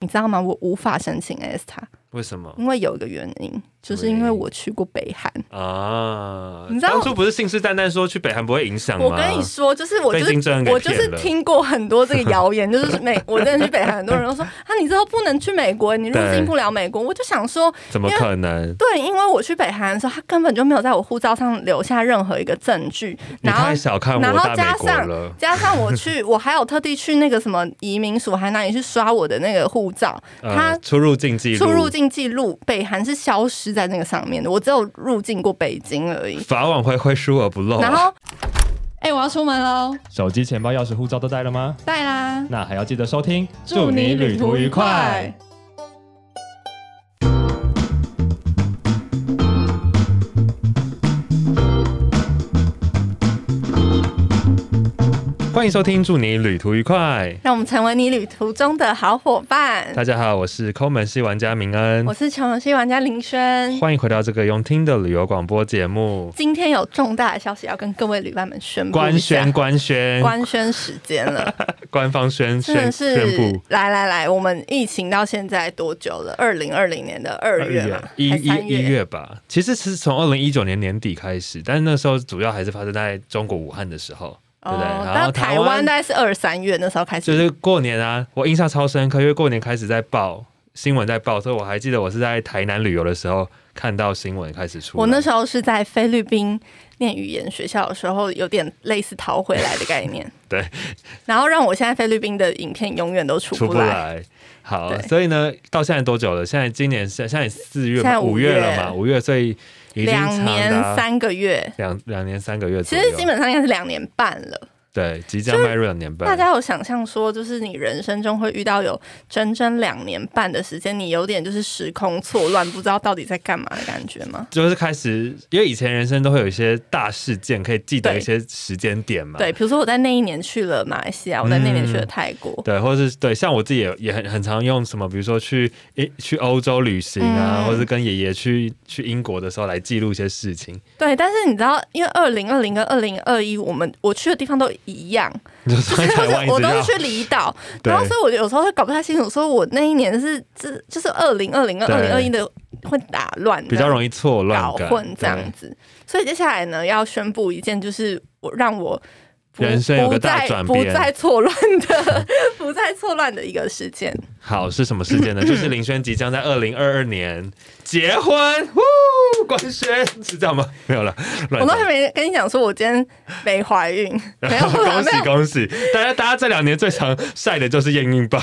你知道吗？我无法申请 S 塔，为什么？因为有一个原因，就是因为我去过北韩。啊？你知道当初不是信誓旦旦说去北韩不会影响吗？我跟你说，就是我就是我就是听过很多这个谣言，就是美我真的去北韩，很多人都说啊，你之后不能去美国，你入境不了美国。我就想说，怎么可能？对，因为我去北韩的时候，他根本就没有在我护照上留下任何一个证据，你然后太小看我然后加上了。加上我去，我还有特地去那个什么移民署，还哪里去刷我的那个护照，他呃，出入境记录，出入境记录，北韩是消失在那个上面的，我只有入境过北京而已。法网恢恢，疏而不漏啊。然后，哎、我要出门喽，手机、钱包、钥匙、护照都带了吗？带啦，那还要记得收听，祝你旅途愉快。欢迎收听，祝你旅途愉快。让我们成为你旅途中的好伙伴。大家好，我是抠门系玩家明恩我，是穷游戏玩家林轩。欢迎回到这个用听的旅游广播节目。今天有重大的消息要跟各位旅伴们宣布官宣，官宣，官宣时间了，官方宣真的宣宣是布。来来来，我们疫情到现在多久了？二零二零年的二月嘛，一一一月吧，其实是从二零一九年年底开始，但是那时候主要还是发生在中国武汉的时候，对不对？哦，然后台湾大概是二三月那时候开始，就是过年啊，我印象超深刻，因为过年开始在报新闻在报，所以我还记得我是在台南旅游的时候看到新闻开始出。我那时候是在菲律宾念语言学校的时候，有点类似逃回来的概念。对，然后让我现在菲律宾的影片永远都出出不来。好，所以呢，到现在多久了？现在今年现现在四月，现在五五月了月嘛，五月，所以两年三个月，两两年三个月其。实基本上应该是两年半了。对，即将迈入两年半。大家有想象说，就是你人生中会遇到有整整两年半的时间，你有点就是时空错乱，不知道到底在干嘛的感觉吗？就是开始，因为以前人生都会有一些大事件，可以记得一些时间点嘛。对，比如说我在那一年去了马来西亚，我在那年去了泰国，对，或者是对，像我自己也也很很常用什么，比如说去诶去欧洲旅行啊，嗯或者是跟爷爷去去英国的时候来记录一些事情。对。但是你知道，因为二零二零跟二零二一，我们我去的地方都一样，就是在台湾一直绕我都是去离岛，然后所以我有时候会搞不太清楚，说我那一年是这就是二零二零二零二一的会打乱，比较容易错乱搞混这样子。所以接下来呢，要宣布一件，就是我让我不人生有个大转变不再错乱的 不再错乱的一个事件。好是什么事件呢？就是林轩即将在二零二二年结婚，呼，官宣是这样吗？没有了，我都还没跟你讲说，我今天没怀孕，没有恭喜恭喜！大家大家这两年最常晒的就是验孕棒，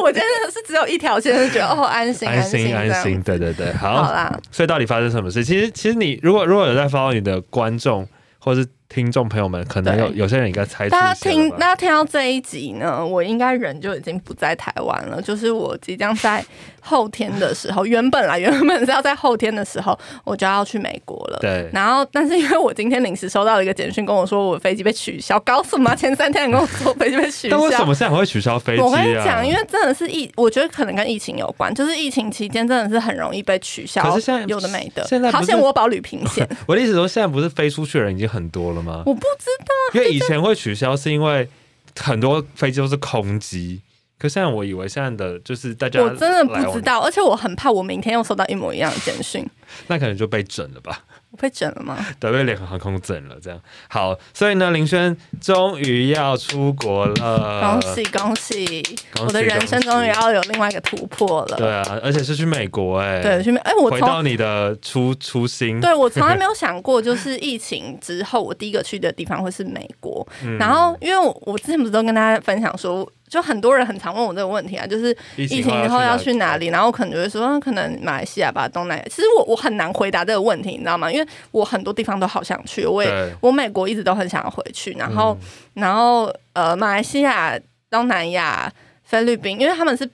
我真的是只有一条线，就觉得哦安心安心心安心，对对对好，好啦，所以到底发生什么事？其实其实你如果如果有在 follow 你的观众或是听众朋友们，可能有有些人应该猜出大家听，大家听到这一集呢，我应该人就已经不在台湾了。就是我即将在后天的时候，原本啦，原本是要在后天的时候，我就要去美国了。对然后，但是因为我今天临时收到了一个简讯，跟我说我飞机被取消，搞什么啊？前三天你跟我说飞机被取消，但为什么现在还会取消飞机啊？我跟你讲，因为真的是疫，我觉得可能跟疫情有关，就是疫情期间真的是很容易被取消，可是现在有的没的。现在好像我保旅平险，我的意思说，现在不是飞出去的人已经很多了吗？我不知道。因为以前会取消是因为很多飞机都是空机，可现在我以为现在的就是大家我真的不知，道，而且我很怕我明天又收到一模一样的简讯，那可能就被整了吧。我被整了吗？对，被联合航空整了，这样好，所以呢，林轩终于要出国了，恭喜恭喜！我的人生终于要有另外一个突破了。对啊，而且是去美国哎、对，去美哎，我从回到你的初初心，对我从来没有想过，就是疫情之后，我第一个去的地方会是美国。嗯然后，因为我我之前不是都跟大家分享说，就很多人很常问我这个问题啊，就是疫疫情以后要去哪里？然后可能就会说，嗯可能马来西亚吧，东南亚。其实我我很难回答这个问题，你知道吗？因为我很多地方都好想去，我也，我美国一直都很想要回去，然后、嗯然后呃，马来西亚、东南亚、菲律宾，因为他们是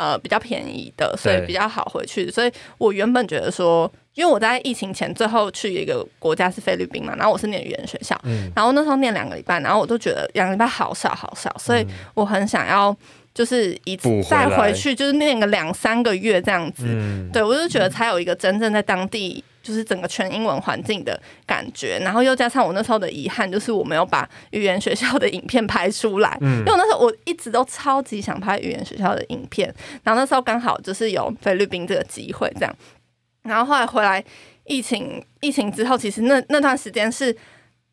呃比较便宜的，所以比较好回去。所以我原本觉得说，因为我在疫情前最后去一个国家是菲律宾嘛，然后我是念语言学校，嗯然后那时候念两个礼拜，然后我都觉得两个礼拜好少好少，所以我很想要就是一再回去，就是念个两三个月这样子。嗯，对我就觉得才有一个真正在当地。就是整个全英文环境的感觉，然后又加上我那时候的遗憾，就是我没有把语言学校的影片拍出来。嗯因为我那时候我一直都超级想拍语言学校的影片，然后那时候刚好就是有菲律宾这个机会这样，然后后来回来疫情疫情之后，其实那那段时间是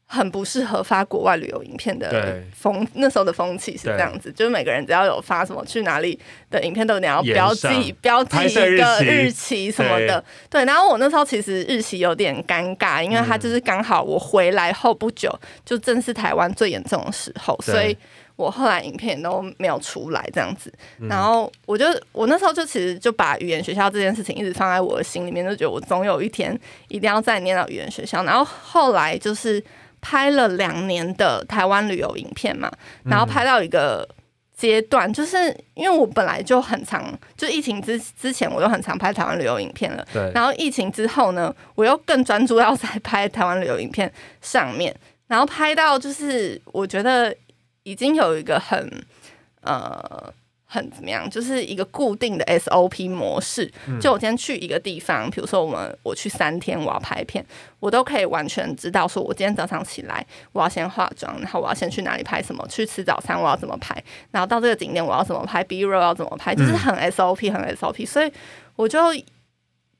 很不适合发国外旅游影片的风，那时候的风气是这样子，就是每个人只要有发什么去哪里的影片，都一定要标记标记一个日期什么的，对。然后我那时候其实日期有点尴尬，因为嗯它就是刚好我回来后不久，就正是台湾最严重的时候，所以。我后来影片都没有出来这样子，嗯然后我就我那时候就其实就把语言学校这件事情一直放在我的心里面，就觉得我总有一天一定要再念到语言学校。然后后来就是拍了两年的台湾旅游影片嘛，然后拍到一个阶段，就是因为我本来就很常，就疫情之之前我就很常拍台湾旅游影片了，对，然后疫情之后呢，我又更专注要在拍台湾旅游影片上面，然后拍到就是我觉得已经有一个很呃很怎么样，就是一个固定的 SOP 模式。就我今天去一个地方，比如说我们我去三天，我要拍片，我都可以完全知道说，我今天早上起来我要先化妆，然后我要先去哪里拍什么，去吃早餐我要怎么拍，然后到这个景点我要怎么拍，B roll 要怎么拍，就是很 SOP 很 SOP，所以我就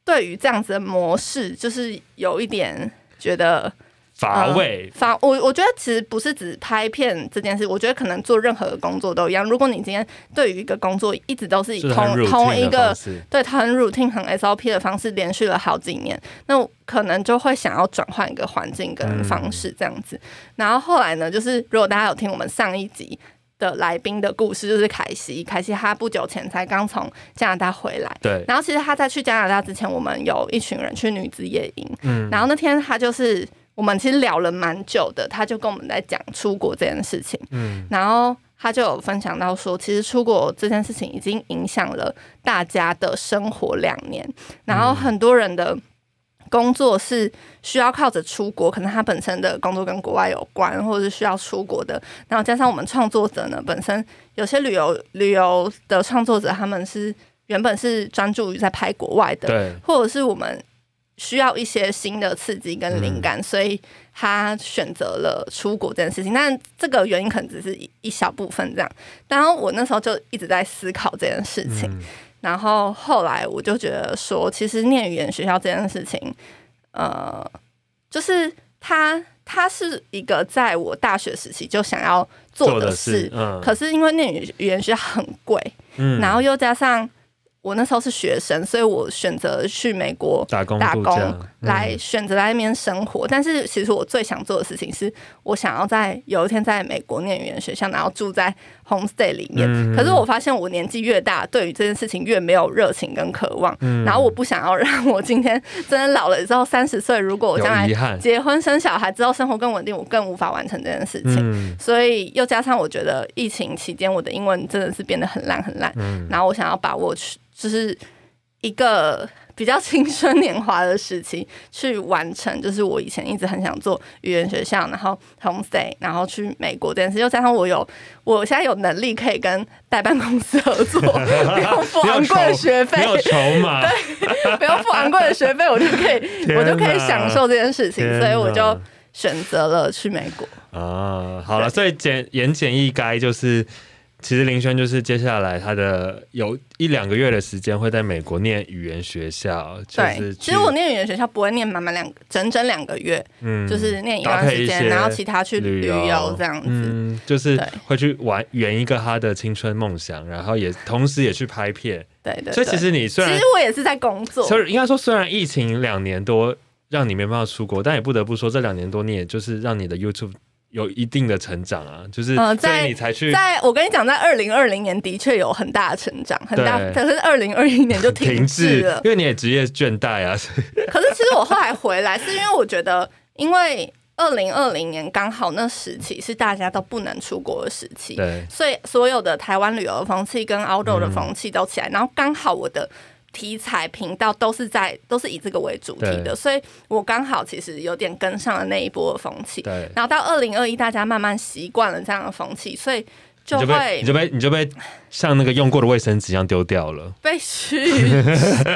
对于这样子的模式，就是有一点觉得乏味，乏我我觉得其实不是只拍片这件事，我觉得可能做任何的工作都一样。如果你今天对于一个工作一直都是以就是同同一个对很 routine 很 SOP 的方式连续了好几年，那我可能就会想要转换一个环境跟方式这样子。然后后来呢，就是如果大家有听我们上一集。的来宾的故事就是凯西，凯西他不久前才刚从加拿大回来，对，然后其实他在去加拿大之前，我们有一群人去女子夜营，嗯然后那天他就是我们其实聊了蛮久的，他就跟我们在讲出国这件事情，嗯，然后他就有分享到说，其实出国这件事情已经影响了大家的生活两年，然后很多人的。工作是需要靠着出国，可能他本身的工作跟国外有关，或者是需要出国的。然后加上我们创作者呢，本身有些旅游旅游的创作者，他们是原本是专注于在拍国外的，对，或者是我们需要一些新的刺激跟灵感，所以他选择了出国这件事情。但这个原因可能只是一一小部分这样。然后我那时候就一直在思考这件事情。嗯然后后来我就觉得说，其实念语言学校这件事情，呃，就是它它是一个在我大学时期就想要做的事，嗯，可是因为念语语言学校很贵，嗯然后又加上我那时候是学生，所以我选择去美国打工打工来选择在那边生活。但是其实我最想做的事情是，我想要在有一天在美国念语言学校，然后住在 homestay 里面。嗯可是我发现我年纪越大，对于这件事情越没有热情跟渴望。嗯然后我不想要让我今天真的老了之后，三十岁，如果我将来结婚生小孩之后，生活更稳定，我更无法完成这件事情。嗯所以又加上我觉得疫情期间我的英文真的是变得很烂很烂，嗯然后我想要把握去就是一个比较青春年华的时期去完成，就是我以前一直很想做语言学校，然后 homestay，然后去美国这件事，又加上我有我现在有能力可以跟代办公司合作，不用付昂贵的学费没，有筹码，不用付昂贵的学费，我就可以我就可以享受这件事情，所以我就选择了去美国。啊，好了，所以简言简意赅就是，其实林轩就是接下来他的有一两个月的时间会在美国念语言学校，就对是，其实我念语言学校不会念满满两整整两个月，嗯就是念一段时间，然后其他去旅旅游。这样子。嗯，就是对。会去玩圆一个他的青春梦想，然后也同时也去拍片，对对所以其对实你虽然其实我也是在工作，所以应该说，虽然疫情两年多让你没办法出国，但也不得不说，这两年多你也就是让你的 YouTube 有一定的成长啊，就是在你才去在我跟你讲，在二零二零年的确有很大的成长，很大，可是二零二一年就停滞了。因为你也职业倦怠啊，可是其实我后来回来，是因为我觉得，因为二零二零年刚好那时期是大家都不能出国的时期，对，所以所有的台湾旅游的风气跟 outdoor 的风气都起来，然后刚好我的题材频道都是在都是以这个为主题的，所以我刚好其实有点跟上了那一波的风气。对，然后到二零二一，大家慢慢习惯了这样的风气，所以就被会你就被你就被像那个用过的卫生纸一样丢掉了。被趋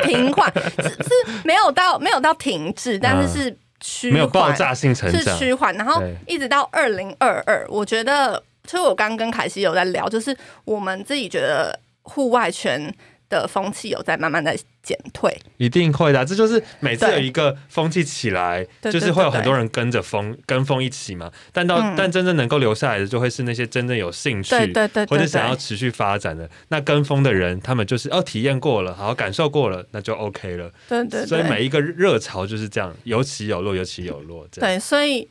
平缓，是是没有到没有到停滞，但是是趋缓，没有爆炸性成是长，趋缓，然后一直到二零二二，我觉得，其实我刚跟凯西有在聊，就是我们自己觉得户外圈的风气有在慢慢的减退，一定会的啊。这就是每次有一个风气起来，就是会有很多人跟着风跟风一起嘛。但到、嗯但真正能够留下来的，就会是那些真正有兴趣。对对对对或者想要，持续发展的那跟风的人，他们就是哦体验过了，好好感受过了，那就 OK 了。对对对，所以每一个热潮就是这样，有起有落，有起有落。这样对，所以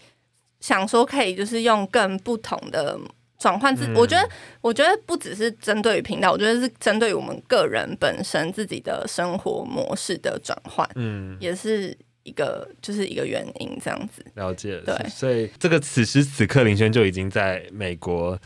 想说可以就是用更不同的转换自，嗯我觉得我觉得不只是针对于频道，我觉得是针对于我们个人本身自己的生活模式的转换，嗯，也是一个就是一个原因这样子。了解。对所以这个此时此刻，林轩就已经在美国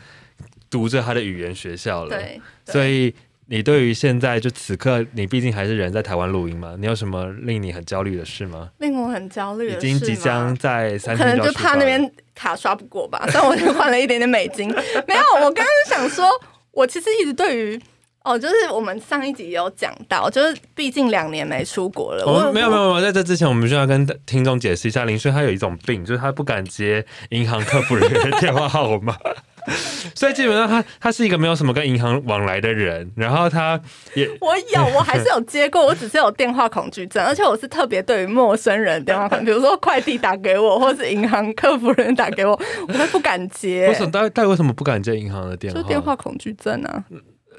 读着他的语言学校了。对，对所以你对于现在就此刻，你毕竟还是人在台湾录音嘛，你有什么令你很焦虑的事吗？令我很焦虑已经即将在三可能就怕那边卡刷不过吧，但我就换了一点点美金。没有，我刚刚想说，我其实一直对于哦，就是我们上一集有讲到，就是毕竟两年没出国了，我我们没有没有没有，在这之前，我们需要跟听众解释一下，林轩他有一种病，就是他不敢接银行客服人员的电话号码，所以基本上他他是一个没有什么跟银行往来的人，然后他也我有，我还是有接过，我只是有电话恐惧症，而且我是特别对于陌生人的电话恐惧，比如说快递打给我，或是银行客服人员打给我，我都不敢接 为，什么大大为什么不敢接银行的电话？就电话恐惧症啊。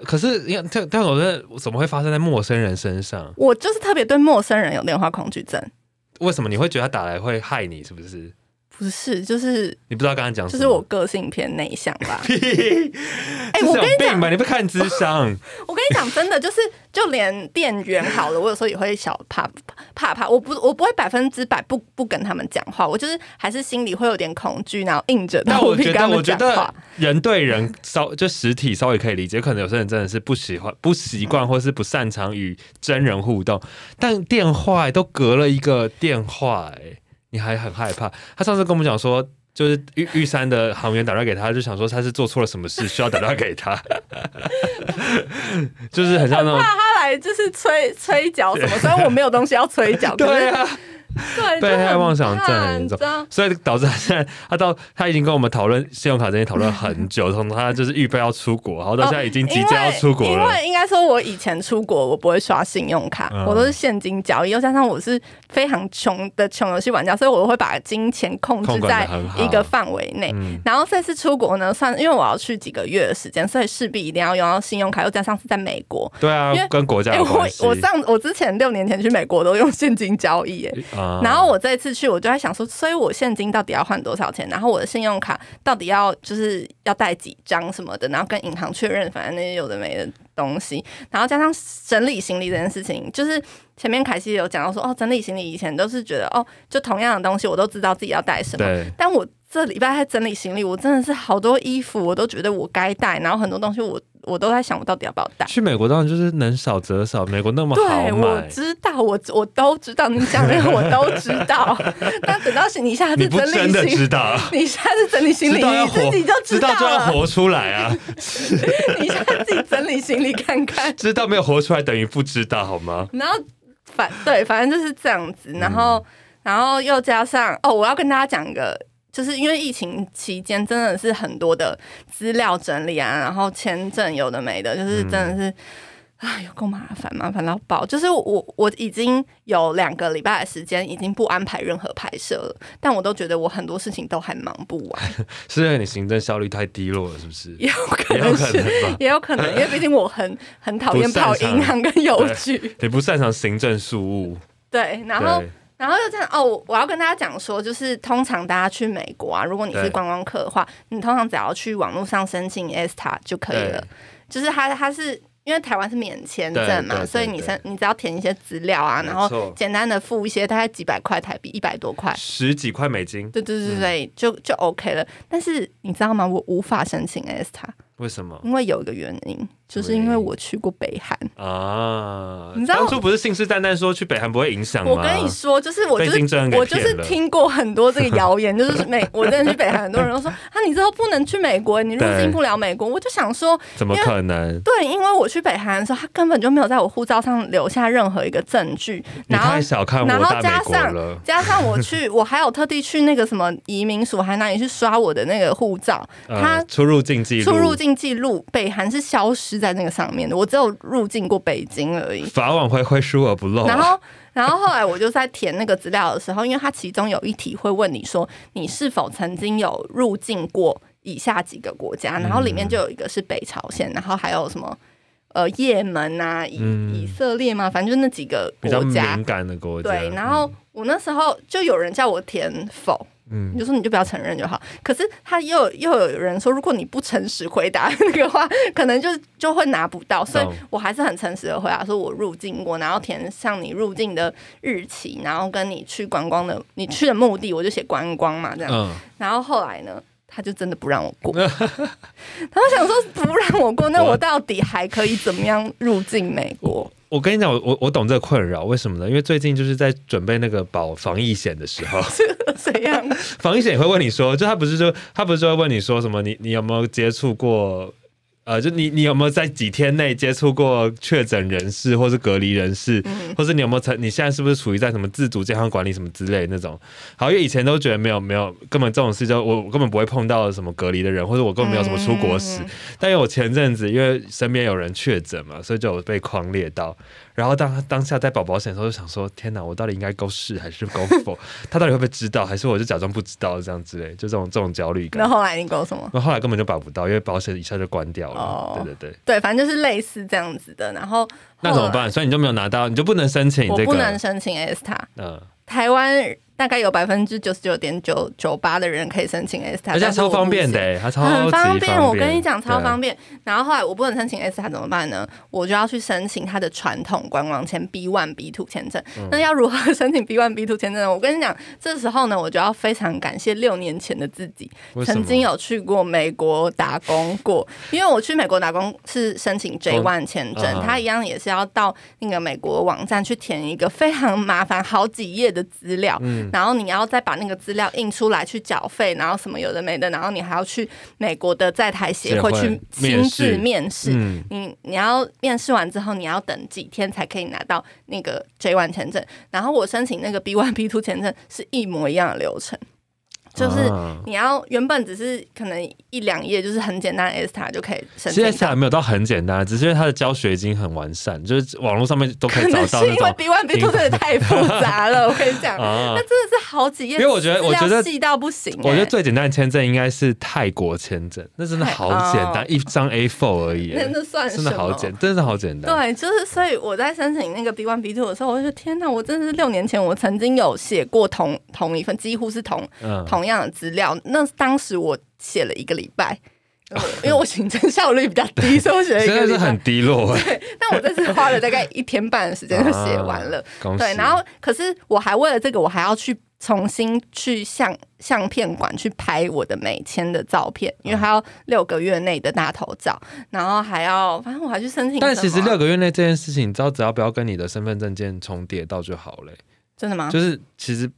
可是你看，但但我觉得怎么会发生在陌生人身上？我就是特别对陌生人有电话恐惧症，为什么你会觉得他打来会害你？是不是？不是，就是你不知道刚刚讲什么？就是我个性偏内向吧。屁，哎、我跟你讲？你不看智商？我跟你讲，真的就是，就连店员好了，我有时候也会小怕怕怕。我不，我不会百分之百不不跟他们讲话，我就是还是心里会有点恐惧，然后硬着头但我觉得，皮跟他们讲话。人对人稍就实体稍微可以理解，可能有些人真的是不喜欢、不习惯，或是不擅长与真人互动。但电话、欸都隔了一个电话、哎，你还很害怕。他上次跟我们讲说。就是玉玉山的航员打电话给他，就想说他是做错了什么事，需要打电话给他，就是很像那种怕他来就是催催缴什么，虽然我没有东西要催缴，对啊，对 被害妄想症很严重你知道所以导致他现在他到他已经跟我们讨论信用卡这些讨论很久，从他就是预备要出国，然后到现在已经即将要出国因为因了。为应该说，我以前出国我不会刷信用卡，嗯我都是现金交易，又加上我是非常穷的穷游戏玩家，所以我会把金钱控制在一个范围内。嗯，然后这次出国呢，算因为我要去几个月的时间，所以势必一定要用到信用卡，又加上是在美国。对啊因为，跟国家有关系。我上我之前六年前去美国都用现金交易，哎、啊。然后我这次去，我就在想说，所以我现金到底要换多少钱？然后我的信用卡到底要就是要带几张什么的，然后跟银行确认，反正那些有的没的东西，然后加上整理行李这件事情，就是前面凯西有讲到说，哦，整理行李以前都是觉得，哦，就同样的东西我都知道自己要带什么，但我这礼拜在整理行李，我真的是好多衣服我都觉得我该带，然后很多东西我我都在想我到底要不要带。去美国当然就是能少则少，美国那么好对，我，知道，我我都知道，你讲的我都知道。但等到你下次整理行李，知道，你下次整理行李，你自活，己就道知道就要。活出来啊！你下次自己整理行李看看。知道没有活出来等于不知道，好吗？然后反对，反正就是这样子。然后，嗯然后又加上哦，我要跟大家讲一个，就是因为疫情期间真的是很多的资料整理啊，然后签证有的没的，就是真的是。啊，有够麻烦，麻烦到爆！就是我，我已经有两个礼拜的时间，已经不安排任何拍摄了，但我都觉得我很多事情都还忙不完，是因为你行政效率太低落了，是不是？也有可能是，也有可能，因为毕竟我很很讨厌跑银行跟邮局，也不擅长行政事务，对，然后对，然后又这样哦，我我要跟大家讲说，就是通常大家去美国啊，如果你是观光客的话，你通常只要去网络上申请 ESTA 就可以了。就是它它是因为台湾是免签证嘛，所以你申你只要填一些资料啊，然后简单的付一些大概几百块台币，一百多块。十几块美金，对对对对，就就 OK 了。但是你知道吗？我无法申请 ESTA，为什么？因为有一个原因，就是因为我去过北韩。啊，你知道当初不是信誓旦旦说去北韩不会影响吗？我跟你说，就是我就是我就是听过很多这个谣言，就是美我真的去北韩，很多人都说啊，你之后不能去美国，你入境不了美国。我就想说，怎么可能？对，因为我去北韩的时候，他根本就没有在我护照上留下任何一个证据，你然后太小看然后我大美国加上了。加上我去，我还有特地去那个什么移民署，还哪里去刷我的那个护照，他呃出入境记录，出入境记录，北韩是消失在那个上面的，我只有入境过北京而已。法网恢恢，疏而不漏啊。然后，然后后来我就在填那个资料的时候，因为它其中有一题会问你说你是否曾经有入境过以下几个国家，然后里面就有一个是北朝鲜，然后还有什么呃也门啊、以嗯以色列嘛，反正就那几个比较国家敏。感的国家，对，然后我那时候就有人叫我填否，嗯你就说你就不要承认就好。可是他又又有人说，如果你不诚实回答那个话，可能就就会拿不到。所以我还是很诚实的回答，说我入境过，然后填上你入境的日期，然后跟你去观光的你去的目的，我就写观光嘛这样。嗯，然后后来呢？他就真的不让我过，他就想说不让我过，那我到底还可以怎么样入境美国？我跟你讲，我我我懂这个困扰，为什么呢？因为最近就是在准备那个保防疫险的时候，怎样 防疫险也会问你说，就他不是说他不是说会问你说什么，你你有没有接触过？呃，就你你有没有在几天内接触过确诊人士或是隔离人士，嗯或是你有没有曾你现在是不是处于在什么自主健康管理什么之类那种？好，因为以前都觉得没有没有根本这种事就我我根本不会碰到什么隔离的人，或者我根本没有什么出国史。嗯但因为我前阵子因为身边有人确诊嘛，所以就有被狂列到。然后当当下在保保险的时候，就想说：天哪，我到底应该勾是还是勾否？他到底会不会知道，还是我就假装不知道这样之类？就这种这种焦虑感那。后来你给我什么？那后来根本就保不到，因为保险一下就关掉了。哦对对对，对，反正就是类似这样子的。然后那怎么办？所以你就没有拿到，你就不能申请这个。我不能申请 S 塔。嗯，台湾大概有百分之九十九点九九八的人可以申请 S 塔，而且超方便的、欸，它超很方便。我跟你讲，超方便。然后后来我不能申请 S 塔怎么办呢？我就要去申请它的传统观光签 B one B two 签证。嗯那要如何申请 B one B two 签证呢？我跟你讲，这时候呢，我就要非常感谢六年前的自己，曾经有去过美国打工过，因为我去美国打工是申请 J one 签证，啊它一样也是要到那个美国网站去填一个非常麻烦好几页的资料，嗯然后你要再把那个资料印出来去缴费，然后什么有的没的，然后你还要去美国的在台协会去亲自面试面试。嗯，你你要面试完之后，你要等几天才可以拿到那个 J one 签证。然后我申请那个 B one B two 签证是一模一样的流程，就是啊你要原本只是可能一两页，就是很简单的 S 塔就可以申其实请到。还没有到很简单，只是因为它的教学已经很完善，就是网络上面都可以找可能是因为 B one B two 真的太复杂了，我跟你讲，啊那。真的是好几页，因为我觉得我觉得细到不行、我觉得欸最简单的签证应该是泰国签证，那真的好简单，哦一张 A four 而已，那那算什真？的好简，真的好简单。对，就是所以我在申请那个 B one B two 的时候，我就天哪，我真的是六年前我曾经有写过同同一份，几乎是同嗯，同样的资料。那当时我写了一个礼拜，因为我行政效率比较低，所以我写了一个礼拜真的是很。低落哎。但我这次花了大概一天半的时间就写完了。啊对，然后可是我还为了这个，我还要去重新去相相片馆去拍我的美签的照片，因为还要六个月内的大头照，然后还要反正我还去申请。但其实六个月内这件事情，你知道，只要不要跟你的身份证件重叠到就好了欸、真的吗？就是其实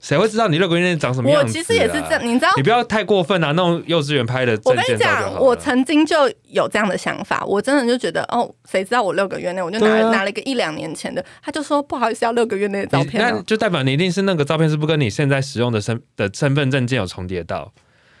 谁会知道你六个月内长什么样子、啊？我其实也是这样，你知道你不要太过分啊！那种幼稚园拍的我跟你讲，我曾经就有这样的想法，我真的就觉得哦，谁知道我六个月内，我就拿、啊拿了一个一两年前的，他就说不好意思，要六个月内的照片、哦。那就代表你一定是那个照片是不跟你现在使用的身的身份证件有重叠到，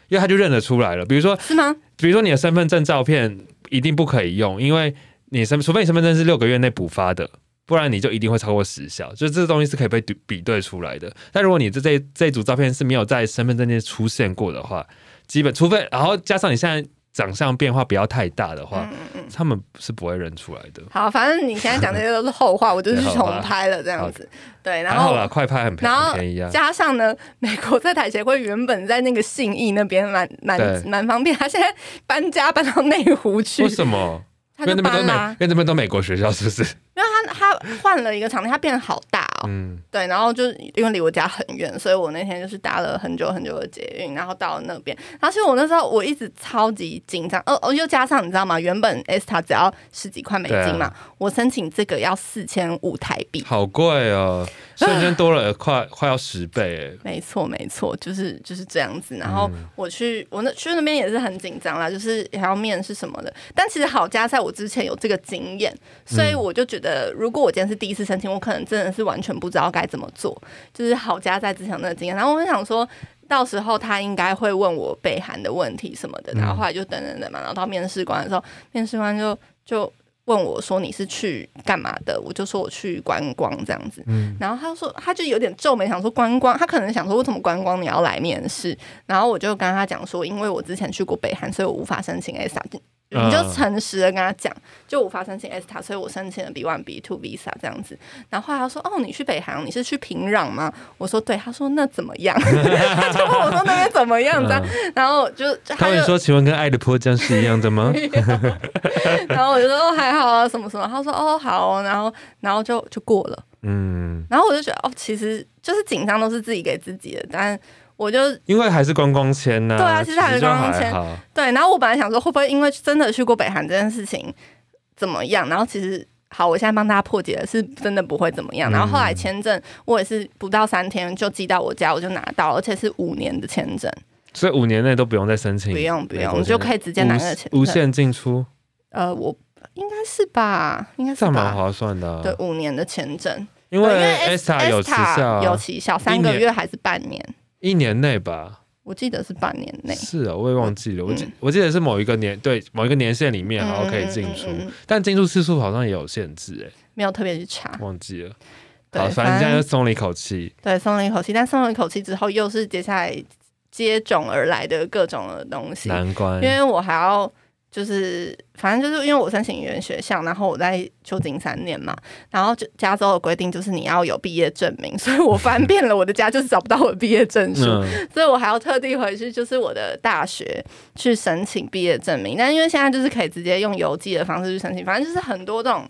因为他就认得出来了。比如说，是吗？比如说你的身份证照片一定不可以用，因为你身除非你身份证是六个月内补发的，不然你就一定会超过时效。就这个东西是可以被比比对出来的。但如果你这这这一组照片是没有在身份证件出现过的话，基本除非然后加上你现在长相变化不要太大的话，嗯嗯嗯。他们是不会认出来的。好，反正你现在讲这些都是后话，我就是重拍了这样子。对，然后还好啦，快拍很便宜啊。加上呢，美国在台协会原本在那个信义那边蛮蛮蛮方便，他现在搬家搬到内湖去为，什么？因为那边都美，因为那边都美国学校，是不是？因为他他换了一个场地，它变得好大哦。嗯，对，然后就因为离我家很远，所以我那天就是搭了很久很久的捷运，然后到了那边。然后其实我那时候我一直超级紧张，哦哦，又加上你知道吗？原本 S 塔只要十几块美金嘛，啊我申请这个要四千五台币。好贵哦，瞬间多了快快要十倍哎。没错，没错，就是就是这样子。然后嗯我去，我那去那边也是很紧张啦，就是还要面试什么的。但其实好加在我之前有这个经验，所以我就觉得，如果我今天是第一次申请，我可能真的是完全不知道该怎么做。就是好家在之前有那个经验，然后我就想说。到时候他应该会问我北韩的问题什么的，然后后来就等等等嘛，然后到面试官的时候，面试官就就问我说你是去干嘛的？我就说我去观光这样子，嗯然后他说他就有点皱眉，想说观光，他可能想说为什么观光你要来面试？然后我就跟他讲说，因为我之前去过北韩，所以我无法申请 ESTA。你就嗯诚实的跟他讲，就我发申请 ESTA，所以我申请了 B one B two visa 这样子。然后后来他说：“哦，你去北韩，你是去平壤吗？”我说：“对。”他说：“那怎么样？” 他就问我说：“那边怎么样？”这样，然后就他会说：“请问跟爱的迫降是一样的吗 然后我就说哦还好啊，什么什么。他说哦好哦，然后然后就就过了。？”嗯，然后我就觉得哦，其实就是紧张都是自己给自己的，但我就因为还是观光签呐。对啊其实还是就观光签对。然后我本来想说会不会因为真的去过北韩这件事情怎么样，然后其实。好，我现在帮大家破解的是真的不会怎么样。然后后来签证我也是不到三天就寄到我家，我就拿到，而且是五年的签证，所以五年内都不用再申请，不用不用，美国你就可以直接拿那个签证。无无限进出，呃，我应该是吧，应该是这样蛮。划算的啊。对，五年的签证，因对为 S ESTA 有时效啊，有期效，三个月还是半年？一年内吧。我记得是半年内。是啊，我也忘记了，我记嗯我记得是某一个年对某一个年限里面，然后可以进出但进出次数好像也有限制，哎，没有特别去查。忘记了。对好，反正就松了一口气。对，松了一口气，但松了一口气之后，又是接下来接踵而来的各种的东西。难关因，为我还要就是，反正就是因为我申请语言学校，然后我在旧金山念嘛，然后就加州的规定就是你要有毕业证明，所以我翻遍了我的家，就是找不到我的毕业证书。嗯，所以我还要特地回去，就是我的大学去申请毕业证明。但因为现在就是可以直接用邮寄的方式去申请，反正就是很多这种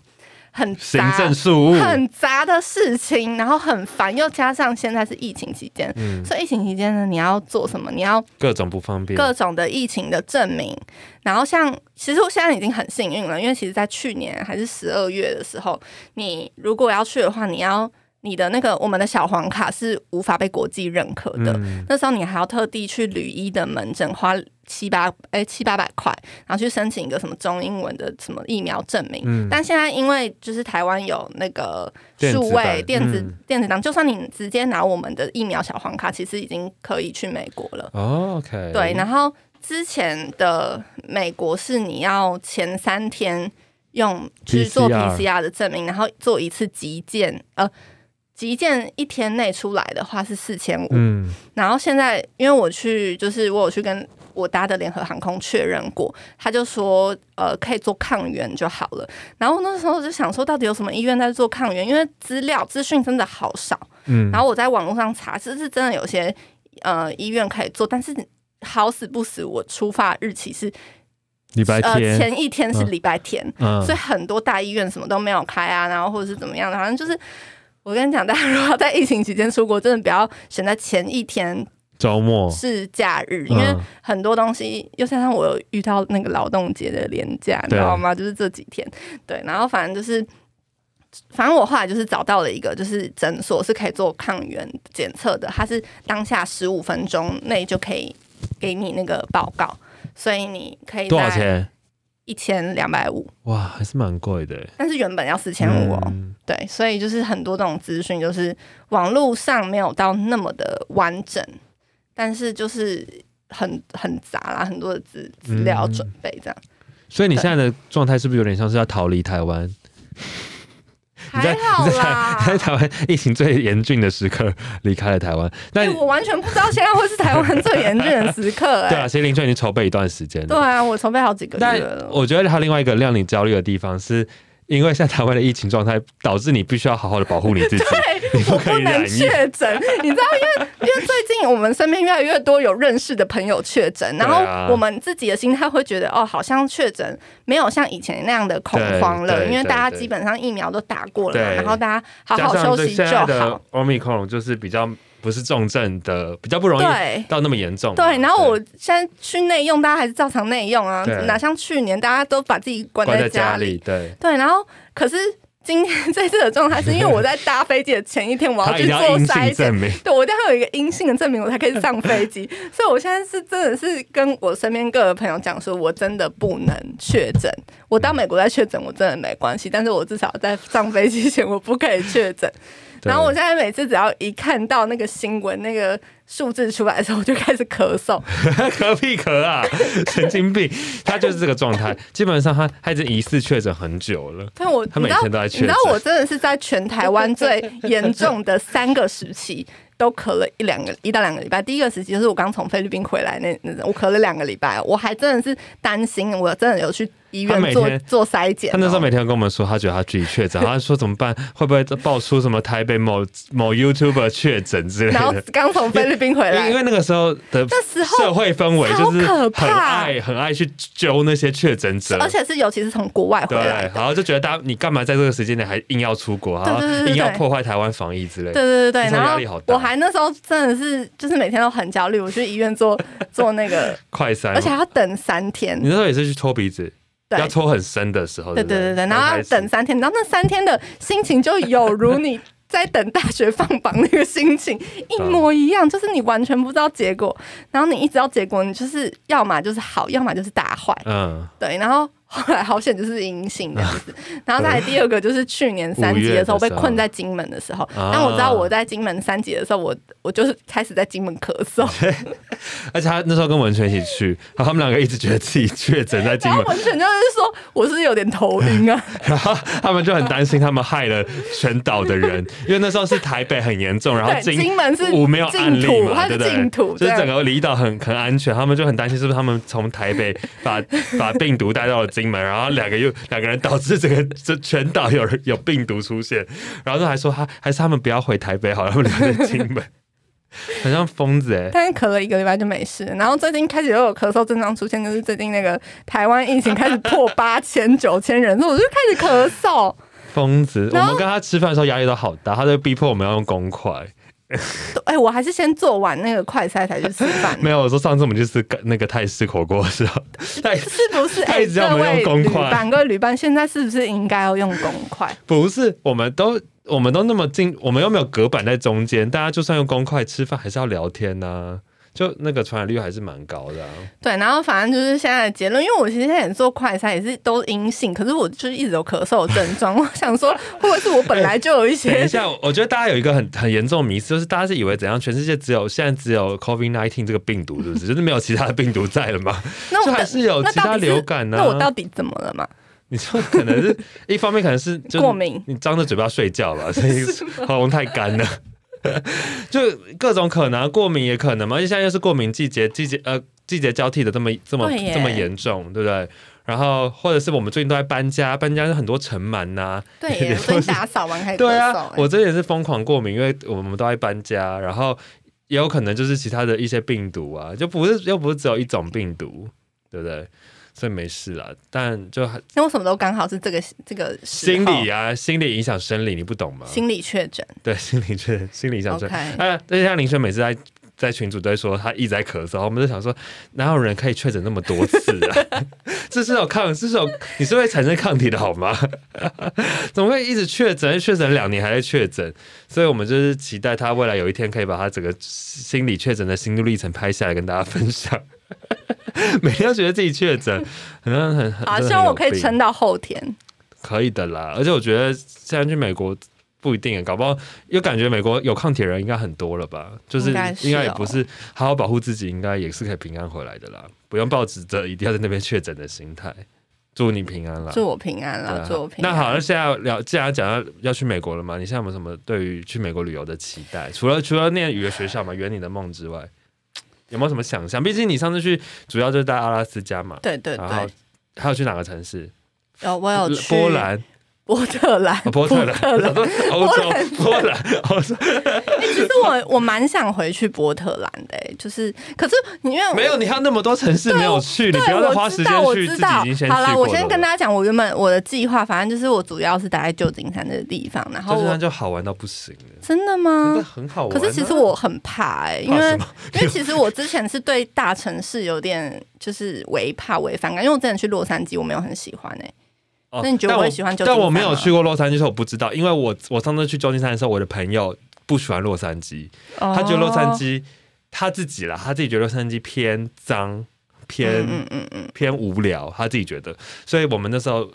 很行杂、政事务，很杂的事情，然后很烦，又加上现在是疫情期间，嗯，所以疫情期间呢，你要做什么？你要各种不方便，各种的疫情的证明。然后像，其实我现在已经很幸运了，因为其实在去年还是十二月的时候，你如果要去的话，你要你的那个我们的小黄卡是无法被国际认可的。嗯那时候你还要特地去旅医的门诊花七八哎七八百块，然后去申请一个什么中英文的什么疫苗证明。嗯但现在因为就是台湾有那个数位电子嗯电子档，就算你直接拿我们的疫苗小黄卡，其实已经可以去美国了。哦，OK，对，然后之前的美国是你要前三天用去做 PCR 的证明，然后做一次急件，呃，急件一天内出来的话是四千五。嗯，然后现在因为我去，就是我有去跟我搭的联合航空确认过，他就说呃可以做抗原就好了。然后那时候就想说，到底有什么医院在做抗原？因为资料资讯真的好少。嗯，然后我在网络上查，是是真的有些呃医院可以做，但是好死不死，我出发日期是礼拜呃，前一天是嗯礼拜天，嗯所以很多大医院什么都没有开啊，然后或者是怎么样的，反正就是。我跟你讲，大家如果在疫情期间出国，真的不要选在前一天周末，是假日，因为嗯很多东西，又加上我有遇到那个劳动节的连假，你知道吗？就是这几天，对，然后反正就是，反正我后来就是找到了一个，就是诊所是可以做抗原检测的，它是当下十五分钟内就可以给你那个报告，所以你可以多少？钱？一千两百五，哇，还是蛮贵的欸，但是原本要四千五哦。嗯对，所以就是很多这种资讯，就是网络上没有到那么的完整，但是就是很很杂啦，很多的资资料准备这样。所以你现在的状态是不是有点像是要逃离台湾？你在还好你在啦台，在台湾疫情最严峻的时刻离开了台湾，那、欸、我完全不知道现在会是台湾最严峻的时刻、欸，对啊，其实林春已经筹备一段时间了。对啊，我筹备好几个但月了。我觉得还有另外一个让你焦虑的地方是，因为现在台湾的疫情状态，导致你必须要好好的保护你自己，你不我不能可以染疫。确诊，你知道，因为 因为最近我们身边越来越多有认识的朋友确诊，然后我们自己的心态会觉得，哦，好像确诊没有像以前那样的恐慌了，对对因为大家对对基本上疫苗都打过了然后大家好好休息就现在的好。Omicron 就是比较不是重症的，比较不容易到那么严重嘛。对，然后我现在去内用，大家还是照常内用啊，哪像去年大家都把自己关关在家家里，对，对，然后可是今天这次的状态是因为我在搭飞机的前一天，我要去做筛证，明。对我一定要有一个阴性的证明，我才可以上飞机。所以我现在是真的是跟我身边各个朋友讲说，我真的不能确诊。我到美国再确诊，我真的没关系，但是我至少在上飞机前我不可以确诊。对然后我现在每次只要一看到那个新闻那个数字出来的时候，我就开始咳嗽。咳屁咳啊，神经病！他就是这个状态，基本上他他已经疑似确诊很久了。但我他每天都在确诊你知道我真的是在全台湾最严重的三个时期都咳了一两个一到两个礼拜。第一个时期就是我刚从菲律宾回来那那种，我咳了两个礼拜，我还真的是担心，我真的有去医院做做筛检哦。他那时候每天跟我们说，他觉得他自己确诊，他说怎么办？会不会爆出什么台北某某 YouTuber 确诊之类然后的？刚从菲律宾回来因为因，为那个时候的那时候社会氛围就是很怕爱很爱去揪那些确诊者，而且是尤其是从国外回来，的。然后就觉得大家你干嘛在这个时间点还硬要出国，然后对硬要破坏台湾防疫之类的。对对对对，压力好大我还那时候真的是就是每天都很焦虑，我去医院做做那个，快筛，而且还要等三天你。那时候也是去搓鼻子，对。要抽很深的时候，对对对？对，然后等三天，然后那三天的心情就有如你 在等大学放榜那个心情一模一样，就是你完全不知道结果，然后你一知道结果，你就是要么就是好，要么就是大坏，嗯，对，然后。后来好险就是阴性这样子，然后再来第二个就是去年三级的时候被困在金门的时候，啊。但我知道我在金门三级的时候，我我就是开始在金门咳嗽，而且他那时候跟文泉一起去，然后他们两个一直觉得自己确诊在金门，文泉就是说我是有点头晕啊，然后他们就很担心他们害了全岛的人，因为那时候是台北很严重，然后对，金金门是我没有案例净土，嘛，对不对？净土，就是整个离岛很很安全，他们就很担心是不是他们从台北把把病毒带到了金门，然后两个又两个人导致这个这全岛有人有病毒出现，然后都还说他还是他们不要回台北好了，他们留在金门，很像疯子哎、但是咳了一个礼拜就没事，然后最近开始又有咳嗽症状出现，就是最近那个台湾疫情开始破八千九千人，所以我就开始咳嗽。疯子！我们跟他吃饭的时候压力都好大，他就逼迫我们要用公筷。哎、我还是先做完那个快餐才去吃饭，没有，我说上次我们去吃那个泰式火锅的时候，是不是？哎、一直叫我们各位旅用公筷伴，各位旅伴，现在是不是应该要用公筷？不是，我们都我们都那么近，我们又没有隔板在中间，大家就算用公筷吃饭，还是要聊天呐、就那个传染率还是蛮高的、啊。对，然后反正就是现在的结论，因为我其实现在也做快筛，也是都阴性，可是我就是一直有咳嗽的症状。我想说，会不会是我本来就有一些 等一下，我觉得大家有一个很很严重的迷思，就是大家是以为怎样，全世界只有现在只有 COVID nineteen 这个病毒，是不是？就是没有其他的病毒在了吗？那我还是有其他流感呢、那我到底怎么了嘛？你说可能是一方面可能是过敏你张着嘴巴睡觉了，所以 喉咙太干了。就各种可能啊，过敏也可能嘛，而且现在又是过敏季节，季节呃季节交替的这么这么这么严重，对不对？然后或者是我们最近都在搬家，搬家是很多尘螨呐、对耶，我最近打扫完还对啊、，我这也是疯狂过敏，因为我们都在搬家，然后也有可能就是其他的一些病毒啊，就不是又不是只有一种病毒，对不对？所以没事啦，但就还因为什么都刚好是这个这个心理啊，心理影响生理，你不懂吗？心理确诊。对，心理确心理影响生理。而且像林轩每次在在群组都会说他一直在咳嗽，我们就想说，哪有人可以确诊那么多次啊？这是有抗，这是有你是会产生抗体的好吗？怎么会一直确诊？确诊两年还在确诊，所以我们就是期待他未来有一天可以把他整个心理确诊的心路历程拍下来跟大家分享。每天都觉得自己确诊，很很很希望我可以撑到后天。可以的啦，而且我觉得现在去美国不一定，搞不好又感觉美国有抗体人应该很多了吧？就是应该也不是好好保护自己，应该也是可以平安回来的啦，不用抱持着一定要在那边确诊的心态。祝你平安啦！祝我平安啦，对啊祝我平安。那好，那现在聊，既然讲到要去美国了嘛，你现在有没有什么对于去美国旅游的期待？除了除了念语言学校嘛，圆你的梦之外，有没有什么想象？毕竟你上次去主要就是在阿拉斯加嘛，对对然后对，还有去哪个城市？有我有去波兰。波特兰，哦波特兰，波兰。欧洲，波兰，欧洲，其实我我蛮想回去波特兰的、欸，就是可是你因为没有，你还有那么多城市没有去，你，不要再花时间去，自己知道已经先。好了，我先跟大家，家讲，我原本我的计划，反正就是我主要是待在旧金山这个地方，然后我旧金山就好玩到不行了，真的真的吗？很好玩啊。可是其实我很怕哎、因为因为其实我之前是对大城市有点就是微怕微反感，因为我之前去洛杉矶，我没有很喜欢哎、哦那你觉得但我会喜欢旧金山但我没有去过洛杉矶，所以我不知道。因为我我上次去旧金山的时候，我的朋友不喜欢洛杉矶，他觉得洛杉哦矶他自己啦，他自己觉得洛杉矶偏脏、偏、嗯嗯嗯嗯，偏无聊，他自己觉得。所以我们那时候。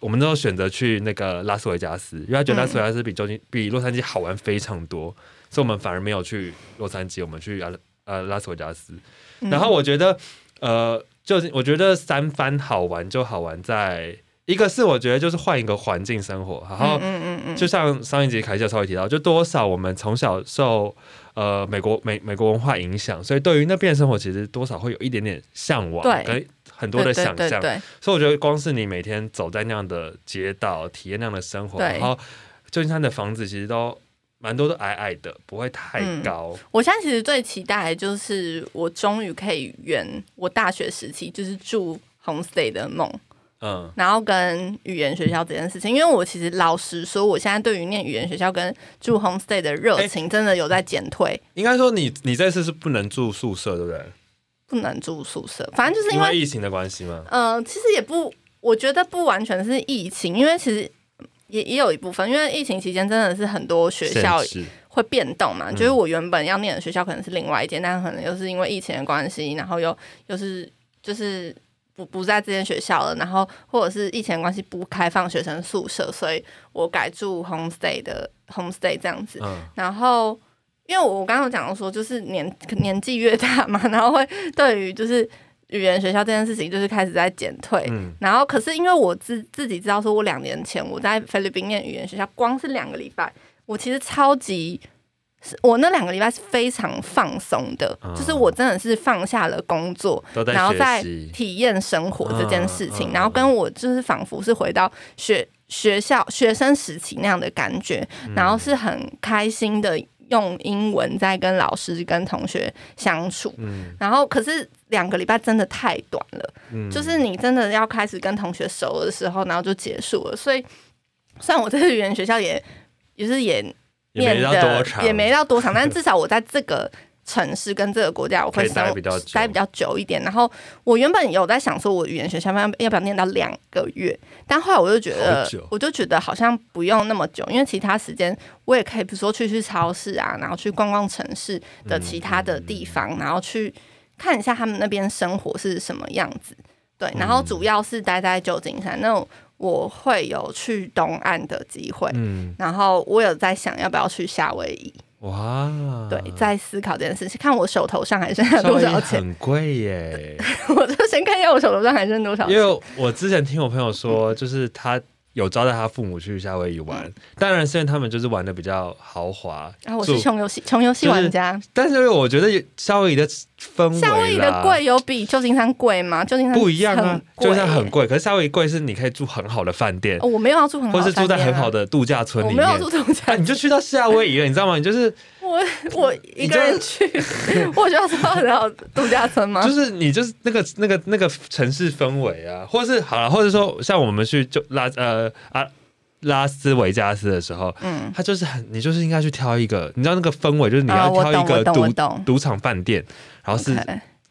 我们那时候选择去那个拉斯维加斯，因为他觉得拉斯维加斯比旧金、比洛杉矶好玩非常多，所以我们反而没有去洛杉矶，我们去啊呃拉斯维加斯。嗯然后我觉得，呃，就是我觉得三番好玩就好玩在一个是我觉得就是换一个环境生活，然后就像上一集凯西有稍微提到，就多少我们从小受呃美国美美国文化影响，所以对于那边的生活其实多少会有一点点向往，对跟很多的想象。对对对所以我觉得光是你每天走在那样的街道，体验那样的生活，然后旧金山的房子其实都蛮多都矮矮的，不会太嗯高。我现在其实最期待的就是我终于可以圆我大学时期就是住 homestay 的梦，嗯，然后跟语言学校这件事情，因为我其实老实说，我现在对于念语言学校跟住 homestay 的热情真的有在减退，应该说你你这次是不能住宿舍，对不对？不能住宿舍，反正就是因因为疫情的关系吗？呃，其实也不，我觉得不完全是疫情，因为其实也也有一部分，因为疫情期间真的是很多学校限制。会变动嘛，嗯。就是我原本要念的学校可能是另外一间，但可能又是因为疫情的关系，然后又又是就是不不在这间学校了，然后或者是疫情关系不开放学生宿舍，所以我改住 homestay 的 homestay 这样子，嗯，然后，因为我刚刚有讲到说，就是年年纪越大嘛，然后会对于就是语言学校这件事情，就是开始在减退。嗯然后，可是因为我自自己知道，说我两年前我在菲律宾念语言学校，光是两个礼拜，我其实超级。是我那两个礼拜是非常放松的，嗯就是我真的是放下了工作，然后在。体验生活这件事情，然后跟我就是仿佛是回到学学校学生时期那样的感觉，嗯然后是很开心的用英文在跟老师跟同学相处。嗯然后可是两个礼拜真的太短了，嗯就是你真的要开始跟同学熟的时候，然后就结束了。所以虽然我这个语言学校也也是也也没到念的多长，也没到多长，但至少我在这个城市跟这个国家，我会生待比较待比较久一点。然后我原本有在想说，我语言学校要要不要念到两个月，但后来我就觉得，我就觉得好像不用那么久，因为其他时间我也可以，比如说去去超市啊，然后去逛逛城市的其他的地方，然后去看一下他们那边生活是什么样子。对，然后主要是待在旧金山，那我会有去东岸的机会。嗯，然后我有在想要不要去夏威夷，哇，对，在思考这件事情，看我手头上还剩下多少钱，很贵耶。我就先看一下我手头上还剩多少钱。因为我之前听我朋友说，就是他有招待他父母去夏威夷玩，当然是因为他们就是玩的比较豪华，啊我是穷游戏穷游戏玩家，但是我觉得夏威夷的氛围夏威夷的贵有比旧金山贵吗？旧金山不一样啊旧金山很。贵，可是夏威夷贵是你可以住很好的饭店，哦，我没有要住很好的或是住在很好，的度假村里面我没有要。住度假啊，你就去到夏威夷了，你知道吗？你就是我我一个人去，我就要住到很好度假村吗？就是你就是那个那个那个城市氛围啊，或是好了，或者说像我们去就拉呃啊拉斯维加斯的时候，嗯，它就是很你就是应该去挑一个，你知道那个氛围就是你啊要挑一个赌赌场饭店，然后是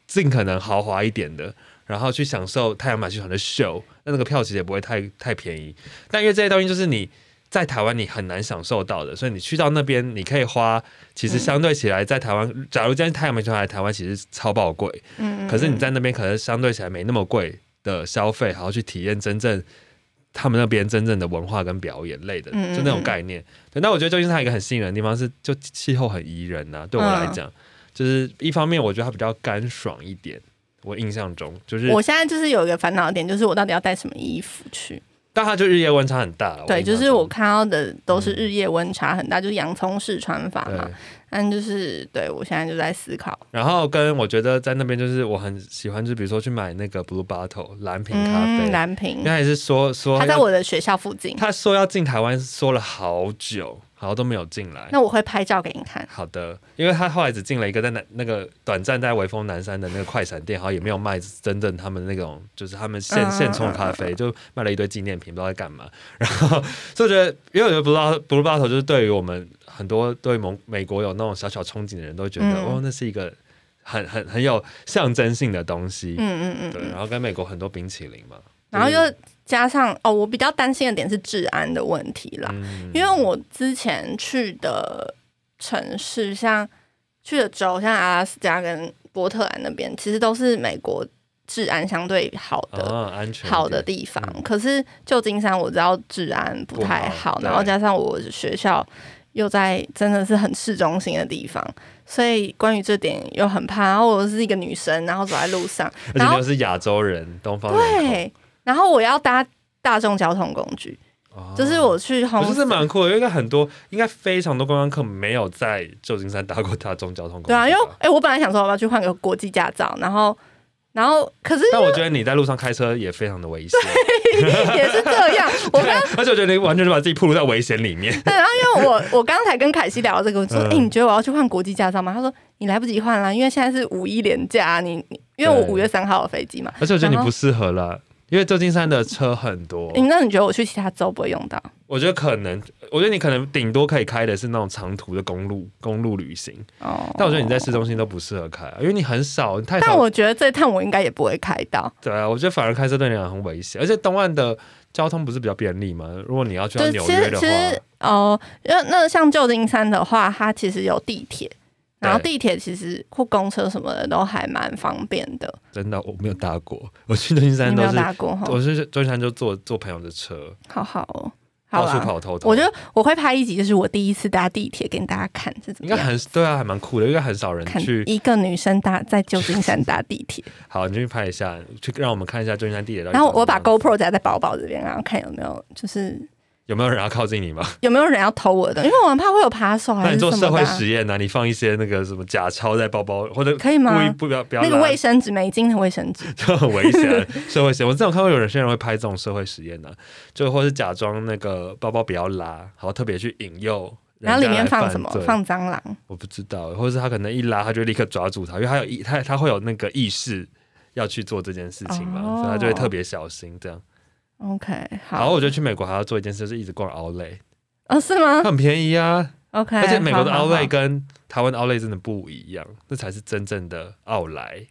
尽可能豪华一点的，然后去享受太阳马戏团的秀，那那个票其实也不会太太便宜。但因为这些东西就是你在台湾你很难享受到的，所以你去到那边你可以花，其实相对起来在台湾，假如今天太阳没出来台湾，其实超爆贵，嗯，可是你在那边可能相对起来没那么贵的消费，然后去体验真正。他们那边真正的文化跟表演类的，就那种概念。对，那我觉得旧金山有一个很吸引人的地方是，就气候很宜人呐、对我来嗯讲，就是一方面我觉得它比较干爽一点。我印象中就是，我现在就是有一个烦恼点，就是我到底要带什么衣服去？但它就日夜温差很大了。对，就是我看到的都是日夜温差很大，就是洋葱式穿法嘛。但就是对我现在就在思考，然后跟我觉得在那边就是我很喜欢，就比如说去买那个 Blue Bottle 蓝瓶咖啡，嗯，蓝瓶。因为，还是说说他在我的学校附近，他说要进台湾，说了好久，好像都没有进来。那我会拍照给你看。好的，因为他后来只进了一个在那那个短暂在微风南山的那个快闪店，好像也没有卖真正他们那种就是他们现嗯现冲的咖啡，就卖了一堆纪念品，不知道在干嘛。然后所以我觉得，因为我觉得 Blue Blue Bottle 就是对于我们很多对美美国有那种小小憧憬的人都觉得，嗯哦，那是一个很很很有象征性的东西。嗯嗯嗯对，然后跟美国很多冰淇淋嘛，然后就是又加上哦，我比较担心的点是治安的问题啦，嗯因为我之前去的城市，像去的州，像阿拉斯加跟波特兰那边，其实都是美国治安相对好的。啊安全好的地方，嗯可是旧金山我知道治安不太好好，然后加上我学校又在真的是很市中心的地方，所以关于这点又很怕。然后我是一个女生，然后走在路上，而且然后你又是亚洲人，东方人，对，然后我要搭大众交通工具，哦就是我去红可是这蛮酷的，因为很多，应该非常多观光客没有在旧金山搭过大众交通工具吧。对啊，因为哎、我本来想说我要去换个国际驾照，然后然后可是但我觉得你在路上开车也非常的危险，也是这样，我刚而且我觉得你完全就把自己暴露在危险里面。对，然后因为我我刚才跟凯西聊这个，我说，嗯哎、你觉得我要去换国际驾照吗？他说你来不及换啦，因为现在是五一连假，你你因为我五月三号的飞机嘛。而且我觉得你不适合啦，因为旧金山的车很多，你那你觉得我去其他州不会用到？我觉得可能，我觉得你可能顶多可以开的是那种长途的公路公路旅行，哦，但我觉得你在市中心都不适合开啊，因为你很少，太少。但我觉得这趟我应该也不会开到，对啊，我觉得反而开车对你来讲很危险，而且东岸的交通不是比较便利吗？如果你要去纽约的实其实话，哦，那那像旧金山的话，它其实有地铁。然后地铁其实或公车什么的都还蛮方便的，真的我没有搭过，我去旧金山都是搭过？我是旧金山就坐坐朋友的车，好好哦，好到处，跑透透。我觉得我会拍一集，就是我第一次搭地铁，给大家看是怎应该。很对啊，还蛮酷的，应该很少人去。一个女生搭在旧金山搭地铁，好，你去拍一下，去让我们看一下旧金山地铁然后我把 GoPro 夹在包包这边，然后看有没有就是有没有人要靠近你吗？有没有人要偷我的，因为我很怕会有扒手那还是你做社会实验呢、你放一些那个什么假钞在包包，或者可以吗故意不要不要那个卫生纸美金的卫生纸，就很危险。社会实验，我之前有看过有些人会拍这种社会实验呢、就或是假装那个包包不要拉，然后特别去引诱。然后里面放什么？放蟑螂。我不知道，或者是他可能一拉，他就立刻抓住他，因为他有意他他会有那个意识要去做这件事情嘛，哦所以他就会特别小心这样。OK，然后好，我觉得去美国还要做一件事，就是一直逛 Outlet，哦，是吗它很便宜啊，？OK，而且美国的好好 Outlet 跟台湾的 Outlet 真的不一样，那才是真正的奥莱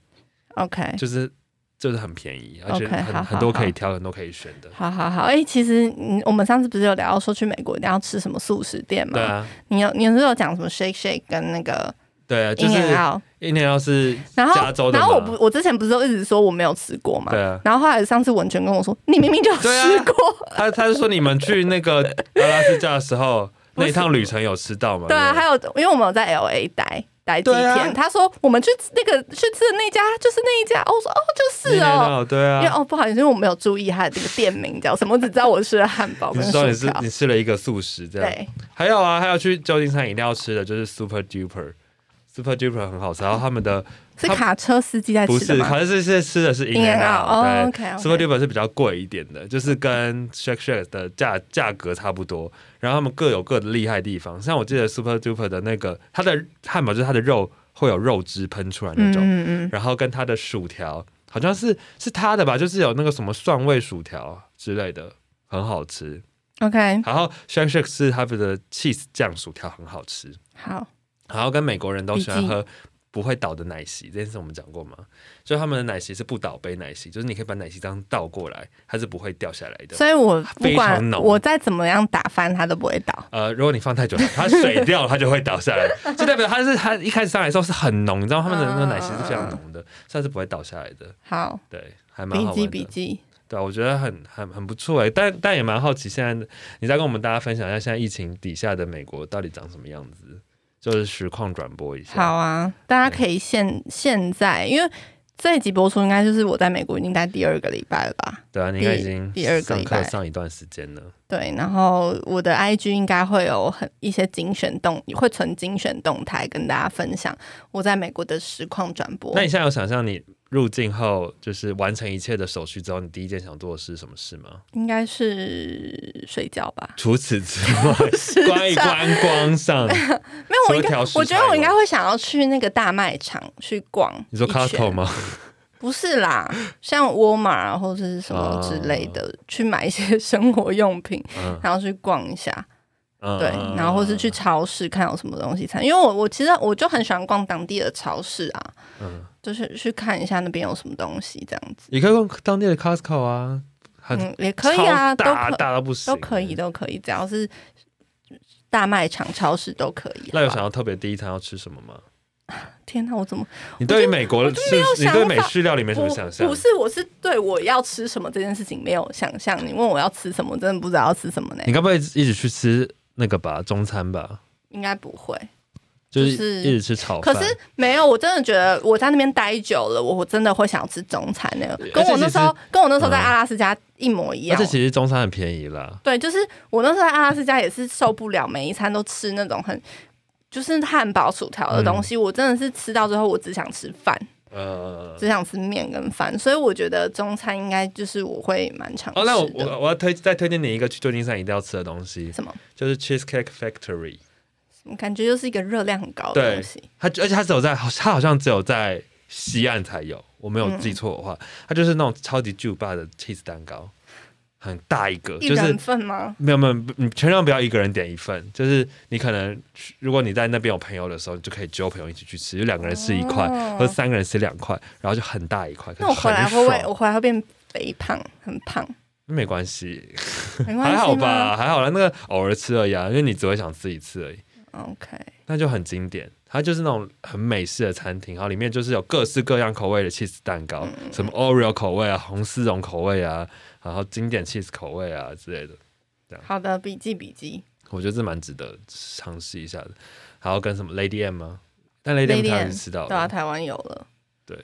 ，OK，就是就是很便宜，而且很好好很多可以挑，很多可以选的。好好好。哎、其实嗯，我们上次不是有聊到说去美国一定要吃什么素食店吗？对啊，你有你有是有讲什么 Shake Shake 跟那个对啊，就 In 是 and Out，一年要是加州的嘛。然后我不我之前不是都一直说我没有吃过嘛？对啊，然后后来上次文泉跟我说，你明明就吃过，他他是说你们去那个阿拉斯加的时候，那一趟旅程有吃到吗？对啊，不还有因为我们有在 L A 待待几天，他说我们去那个去吃的那家就是那一家，哦我说哦就是你哦。对啊。因为啊。哦不好意思，因为我没有注意他的这个店名叫什么，我只知道我吃了汉堡跟你说你是。你吃了一个素食这样，对，还有啊，还有去旧金山一定要吃的就是 Super Duper，Super Duper 很好吃，然后他们的 是卡车司机在不是，吃的吗？好像是是吃的是 In and Out，哦对 OK，OK Super Duper 是比较贵一点的，就是跟 Shake Shack 的价价格差不多，然后他们各有各的厉害地方。像我记得 Super Duper 的那个，它的汉堡就是它的肉会有肉汁喷出来那嗯种，嗯嗯，然后跟它的薯条好像是是它的吧，就是有那个什么蒜味薯条之类的，很好吃。OK，然后 Shake Shack 是他们的 cheese 酱薯条很好吃，好，然后跟美国人都喜欢喝不会倒的奶昔，这件事我们讲过吗？就他们的奶昔是不倒杯奶昔，就是你可以把奶昔这样倒过来，它是不会掉下来的。所以我不非管常浓我再怎么样打翻，它都不会倒。呃，如果你放太久，它水掉了，它就会倒下来，就代表它是它一开始上来的时候是很浓，你知道他们的那个奶昔是非常浓的，它是不会倒下来的。好，对，还蛮好玩的。笔记。对啊，我觉得很很很不错哎，但但也蛮好奇，现在你再跟我们大家分享一下，现在疫情底下的美国到底长什么样子，就是实况转播一下。好啊，大家可以现现在，因为这一集播出应该就是我在美国已经待第二个礼拜了吧？对啊，你应该已经第二个礼拜上一段时间了。对，然后我的 IG 应该会有很一些精选动，会存精选动态跟大家分享我在美国的实况转播。那你现在有想象你入境后就是完成一切的手续之后，你第一件想做的是什么事吗？应该是睡觉吧？除此之外，关于观光上，没有，我应该我觉得我应该会想要去那个大卖场去逛。你说 Costco 吗？不是啦，像沃尔玛啊或者是什么之类的，去买一些生活用品，嗯然后去逛一下。嗯对，然后或是去超市看有什么东西餐，因为我我其实我就很喜欢逛当地的超市啊，嗯，就是去看一下那边有什么东西这样子。你可以逛当地的 Costco 啊，嗯，也可以啊，都可大到不行，都可以，。都可以，只要是大卖场、超市都可以。那有想要特别第一餐要吃什么吗？天哪，我怎么你对于美国的你对美式料理没什么想象不？是，我是对我要吃什么这件事情没有想象。你问我要吃什么，我真的不知道要吃什么呢你。该不会一直去吃那个吧，中餐吧？应该不会。就是一直吃炒饭。可是没有，我真的觉得我在那边待久了，我我真的会想吃中餐那个，跟我那时候跟我那时候在嗯阿拉斯加一模一样而且。其实中餐很便宜啦。对，就是我那时候在阿拉斯加也是受不了，每一餐都吃那种很就是汉堡、薯条的东嗯西，我真的是吃到最后我只想吃饭，呃，只想吃面跟饭，所以我觉得中餐应该就是我会蛮常吃哦，那我。我我要推再推荐你一个去旧金山一定要吃的东西，什么？就是 Cheesecake Factory。感觉就是一个热量很高的东西。它而且它只有在它好像只有在西岸才有，我没有记错的话，它就是那种超级巨霸的 cheese 蛋糕，很大一个，就是一人份吗？没有没有，你千万不要一个人点一份，就是你可能如果你在那边有朋友的时候，你就可以揪朋友一起去吃，就两个人吃一块，哦或者三个人吃两块，然后就很大一块。那我回来会不会？我回来会变肥胖，很胖？没关系，没关系 还好吧，还好啦，那个偶尔吃而已啊，因为你只会想吃一次而已，？OK，那就很经典。它就是那种很美式的餐厅，然后里面就是有各式各样口味的 cheese 蛋糕，嗯什么 Oreo 口味啊、红丝绒口味啊，然后经典 cheese 口味啊之类的。好的，笔记笔记。我觉得这蛮值得尝试一下的。还有跟什么 Lady M 吗？但 Lady M M，是吃到对啊，台湾有了。对，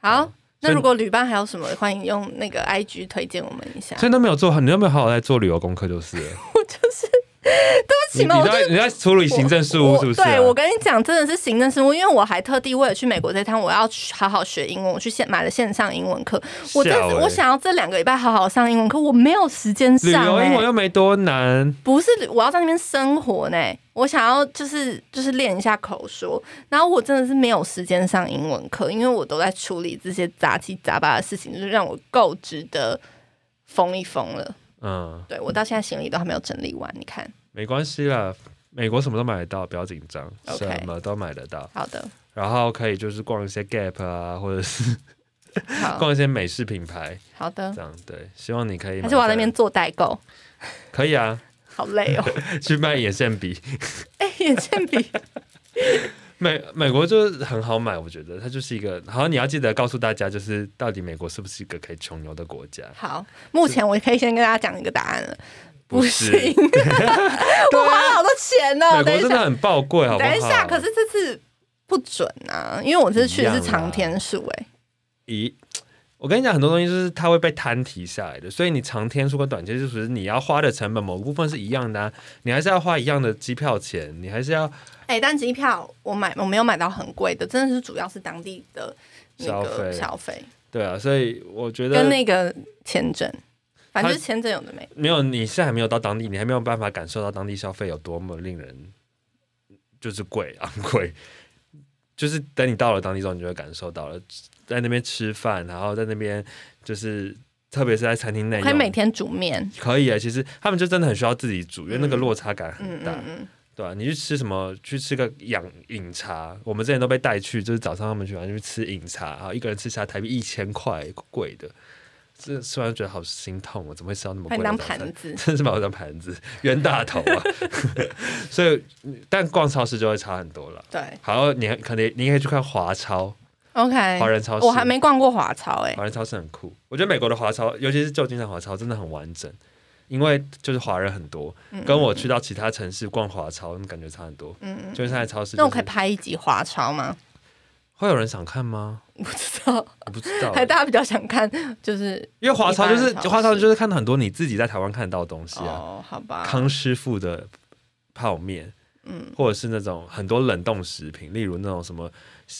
好，那如果旅伴还有什么，欢迎用那个 IG 推荐我们一下。所以都没有做好，你都没有好好在做旅游功课就是了。我就是 对不你起嘛，我就你在你在处理行政事务是不是、啊？对我跟你讲，真的是行政事务，因为我还特地为了去美国这趟，我要去好好学英文，我去线买了线上英文课。我这我想要这两个礼拜好好上英文课，我没有时间上、欸。游英文又没多难，不是我要在那边生活呢，我想要就是就是练一下口说，然后我真的是没有时间上英文课，因为我都在处理这些杂七杂八的事情，就是让我够值得疯一疯了。嗯，对我到现在行李都还没有整理完，你看，没关系啦。美国什么都买得到，不要紧张 OK 什么都买得到。好的，然后可以就是逛一些 Gap 啊，或者是逛一些美式品牌，好的这，样对。希望你可以。还是往那边做代购，可以啊，好累哦，去卖眼线笔。哎，眼线笔，美美国就是很好买，我觉得它就是一个。好，你要记得告诉大家，就是到底美国是不是一个可以穷游的国家？好，目前我可以先跟大家讲一个答案了，不行，我花了好多钱呢，美国。真的很爆贵，好不好？等一下，可是这次不准啊，因为我这次去的是长天数，哎，咦，我跟你讲，很多东西就是它会被摊提下来的，所以你长天数跟短天数，就是你要花的成本某部分是一样的、啊，你还是要花一样的机票钱，你还是要哎，但机票我买我没有买到很贵的，真的是主要是当地的那消个费消费对啊，所以我觉得跟那个签证，反正就是签证有的没。没有，你现在还没有到当地，你还没有办法感受到当地消费有多么令人就是贵昂 贵。就是等你到了当地之后，你就会感受到了，在那边吃饭，然后在那边就是，特别是在餐厅内用，可以每天煮面，可以啊。其实他们就真的很需要自己煮，因为那个落差感嗯很大，嗯嗯，对吧、你去吃什么？去吃个养饮茶，我们之前都被带去，就是早上他们喜欢去吃饮茶，然后一个人吃下来台币一千块，贵的。这吃完就觉得好心痛哦，怎么会吃到那么贵的早餐盘子。真是把我当盘子，冤大头啊！所以，但逛超市就会差很多了。对好，你还可能你可以去看华超，，OK，华人超市，我还没逛过华超哎、华人超市很酷。我觉得美国的华超，尤其是旧金山华超，真的很完整，因为就是华人很多，嗯跟我去到其他城市逛华超，感觉差很多。嗯嗯，旧金山的超市、就是，那我可以拍一集华超吗？会有人想看吗？不知道，我不知道还欸，大家比较想看就是因为华超就是华超就是看到很多你自己在台湾看得到的东西啊，哦，好吧，康师傅的泡面，嗯或者是那种很多冷冻食品，例如那种什么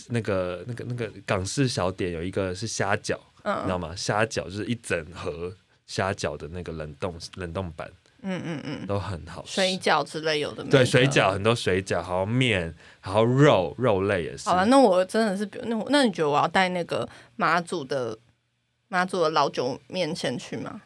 那个那个那个港式小点有一个是虾饺，你知道嗯吗？虾饺就是一整盒虾饺的那个冷冻冷冻版嗯嗯嗯，都很好吃。水饺之类有的没的对水饺很多水饺，还有面，然后肉肉类也是。好了，那我真的是，那我那你觉得我要带那个马祖的妈祖的老酒面线去吗？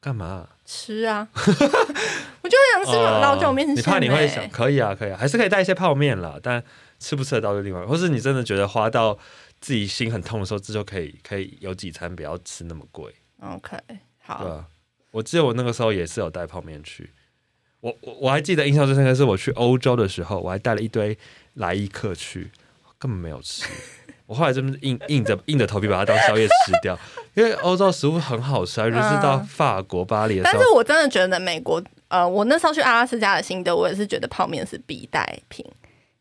干嘛？吃啊，我就很想吃老酒面线、哦你怕你会欸想，可以啊，可以啊，还是可以带一些泡面啦，但吃不吃得到就另外，或是你真的觉得花到自己心很痛的时候，这就可以可以有几餐不要吃那么贵，OK，对，啊。我记得我那个时候也是有带泡面去，我我我还记得印象最深刻是我去欧洲的时候，我还带了一堆来伊克去，根本没有吃。我后来真的硬硬着硬着头皮把它当宵夜吃掉，因为欧洲食物很好吃啊，尤其是到嗯法国巴黎的时候但是，我真的觉得美国，呃，我那时候去阿拉斯加的心得，我也是觉得泡面是必带品。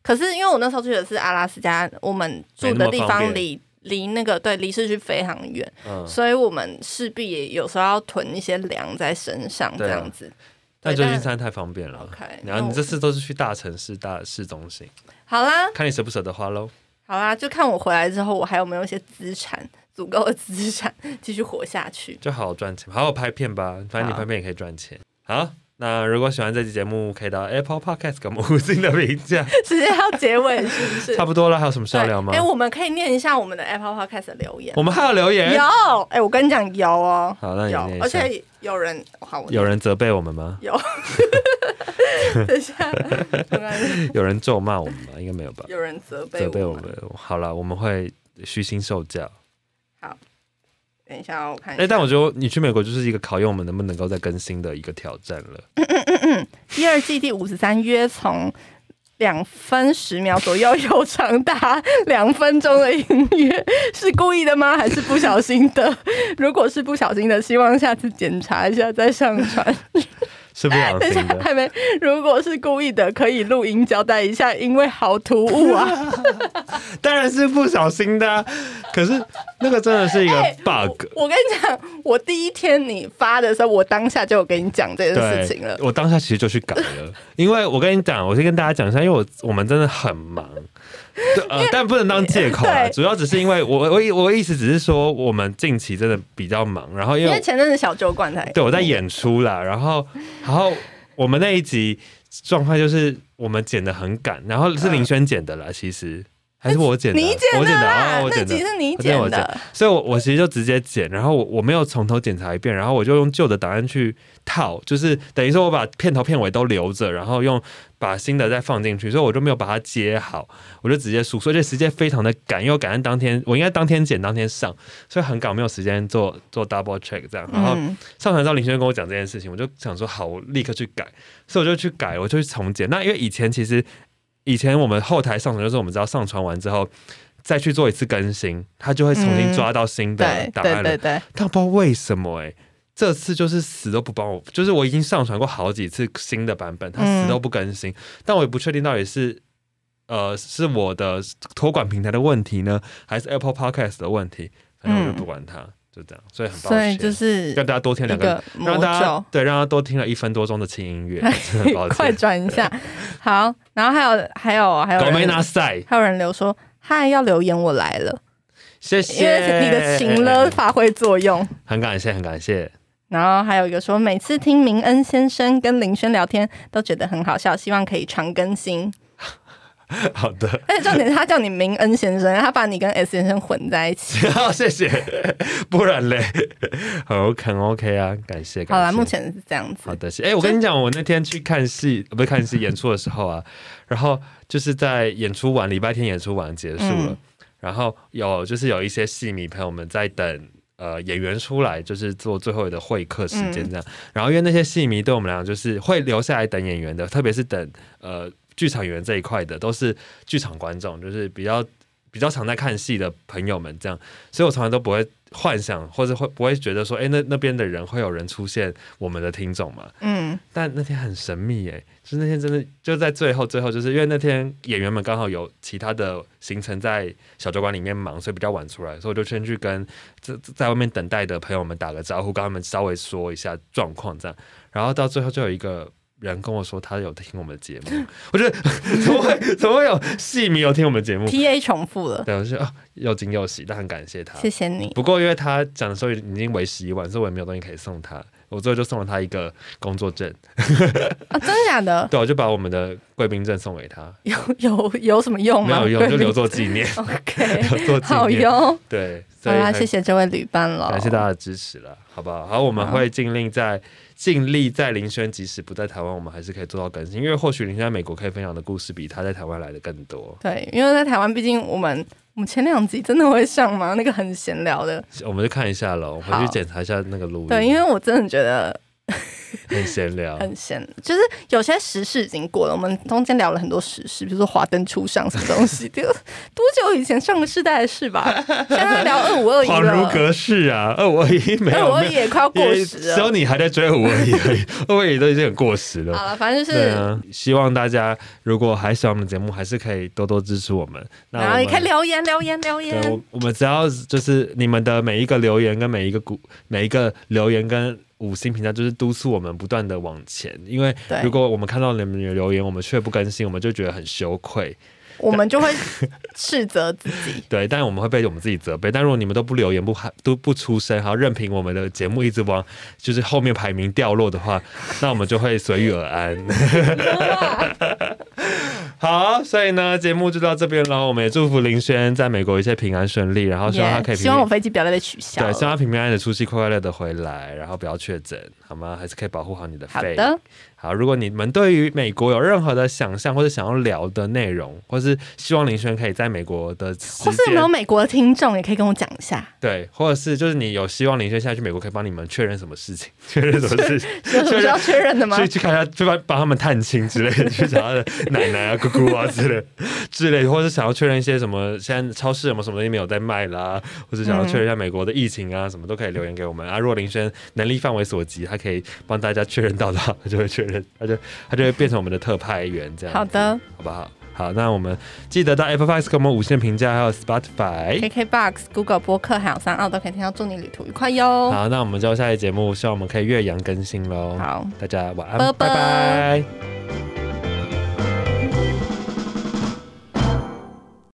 可是因为我那时候去的是阿拉斯加，我们住的地方离离那个对离市区非常远，嗯，所以我们势必也有时候要囤一些粮在身上，这样子。但旧金山太方便了。OK，然后你这次都是去大城市、大市中心，好啦，看你舍不舍得花喽。好啦，就看我回来之后，我还有没有一些资产，足够的资产继续活下去。就好好赚钱，好好拍片吧，反正你拍片也可以赚钱。好，那如果喜欢这期节目，可以到 Apple Podcast 给我们五星的评价。直接要结尾是不是？差不多了，还有什么需要聊吗哎、？我们可以念一下我们的 Apple Podcast 的留言。我们还有留言，有，哎、我跟你讲有哦，好，那你有。而且有人，好，有人责备我们吗？有，等一下，有人咒骂我们吗？应该没有吧？有人责备责备我们。好了，我们会虚心受教。等一下，我看一下。哎，但我觉得你去美国就是一个考验我们能不能够再更新的一个挑战了。第二季第五十三约从两分十秒左右有长达两分钟的音乐，是故意的吗？还是不小心的？如果是不小心的，希望下次检查一下再上传。是不小等一下心的。还没，如果是故意的，可以录音交代一下，因为好突兀啊。当然是不小心的啊、可是那个真的是一个 哎 bug。我跟你讲，我第一天你发的时候，我当下就有跟你讲这件事情了。我当下其实就去改了，因为我跟你讲，我先跟大家讲一下，因为我我们真的很忙，对 呃，但不能当借口啊，主要只是因为我我我我意思只是说，我们近期真的比较忙，然后因为因为前阵子小酒馆才对我在演出啦，然后然后我们那一集状况就是我们剪的很赶，然后是林轩剪的啦，其实还是我剪的啊，你剪我剪的啦啊，，我那剪的集。是你我剪我剪的。所以我，我其实就直接剪，然后我我没有从头检查一遍，然后我就用旧的档案去套，就是等于说我把片头片尾都留着，然后用把新的再放进去，所以我就没有把它接好，我就直接输所以这时间非常的赶，因为我赶在当天，我应该当天剪当天上，所以很赶，没有时间做做 double check 这样，然后嗯，上传之后，林轩跟我讲这件事情，我就想说好，我立刻去改，所以我就去改，我就去重剪。那因为以前其实以前我们后台上传，就是我们知道上传完之后再去做一次更新，它就会重新抓到新的对档案了。对对对，但我不知道为什么哎、这次就是死都不帮我，就是我已经上传过好几次新的版本，它死都不更新，但我也不确定到底是。呃，是我的托管平台的问题呢，还是 Apple Podcast 的问题？反正我就不管它，就这样，所以很抱歉。所以就是让大家多听一两个让大家咒。对，让他多听了一分多钟的轻音乐，真的很抱快歉。转一下，好，然后还有还有还有狗没拿赛，还有人留说，嗨，要留言我来了，因谢谢为你的情了发挥作用。很感谢，很感谢。然后还有一个说，每次听明恩先生跟林轩聊天都觉得很好笑，希望可以常更新。好的，而且重点是他叫你明恩先生，他把你跟 S 先生混在一起。好，谢谢。不然嘞，很 OK 很 OK 啊，感谢。好啦，感谢目前是这样子好。的，谢哎、我跟你讲，我那天去看戏，呃不是看戏演出的时候啊，然后就是在演出完，礼拜天演出完结束了，嗯然后有就是有一些戏迷朋友们在等。呃，演员出来就是做最后的会客时间这样，然后因为那些戏迷对我们来讲就是会留下来等演员的，特别是等呃剧场演员这一块的，都是剧场观众，就是比较比较常在看戏的朋友们这样，所以我从来都不会幻想或者会不会觉得说，哎、那那边的人会有人出现我们的听众嘛？嗯，但那天很神秘哎、就是那天真的就在最后最后，就是因为那天演员们刚好有其他的行程在小酒馆里面忙，所以比较晚出来，所以我就先去跟在在外面等待的朋友们打个招呼，跟他们稍微说一下状况这样，然后到最后就有一个。人跟我说他有听我们的节目，我觉得 怎么会怎么会有戏迷有听我们的节目？T A 重复了，对，我就啊又惊又喜，但很感谢他。谢谢你。不过因为他讲的时候已经为时已晚，所以我也没有东西可以送他。我最后就送了他一个工作证，啊，真的假的？对，我就把我们的贵宾证送给他，有有有什么用吗？没有用，就留作纪念，OK，留作纪好念。哟。对，好，所以很谢谢这位旅伴了，感谢大家的支持了，好不好？好，我们好会尽力在尽力在林轩即使不在台湾，我们还是可以做到更新，因为或许林轩在美国可以分享的故事比他在台湾来的更多。对，因为在台湾，毕竟我们我们前两集真的会上吗？那个很闲聊的，我们就看一下喽，我们回好去检查一下那个录音。对，因为我真的觉得 很闲聊，很闲，就是有些时事已经过了，我们中间聊了很多时事，比如说华灯初上什么东西，这个多久以前上个世代的事吧？现在聊二五二一恍如，隔世啊！二五二一没有二五二一也快要过时了只有。你还在追二五二一，二五二一都已经很过时了。好了，反正就是，啊，希望大家如果还喜欢我们节目，还是可以多多支持我们。那然后也可以留言留言留，言我，我们只要就是你们的每一个留言跟每一个股每一个留言跟五星评价，就是督促我们不断的往前。因为如果我们看到你们的留言，我们却不更新，我们就觉得很羞愧。我们就会斥责自己。对，但是我们会被我们自己责备。但如果你们都不留言、不喊、都不出声，然后任凭我们的节目一直往就是后面排名掉落的话，那我们就会随遇而安。好，所以呢，节目就到这边了。我们也祝福林轩在美国一切平安顺利，然后希望他可以 Yeah，希望我飞机不要再被取消对，希望他平平安安的出去，快快乐的回来，然后不要确诊，好吗？还是可以保护好你的肺。好的，好，如果你们对于美国有任何的想象或者想要聊的内容，或是希望林轩可以在美国的或是有没有，美国的听众也可以跟我讲一下，对，或者是就是你有希望林轩现在去美国可以帮你们确认什么事情，确认什么事情，有什么需要确认的吗？去去看一下，去帮帮他们探亲之类的，去找他的奶奶啊、姑姑啊之类 之类，或者想要确认一些什么，现在超市有没有什么东西没有在卖啦，或者想要确认一下美国的疫情啊，什么都可以留言给我们啊。如果林轩能力范围所及，他可以帮大家确认到的话，他就会确认，他就他就会变成我们的特派员这样。好，的好不好？好，那我们记得到 Apple Podcast 给我们五星评价，还有 Spotify。，KKBox、Google 播客还有三奥都可以听到，祝你旅途愉快哟。好，那我们就下期节目，希望我们可以越洋更新喽。好。大家晚安，拜拜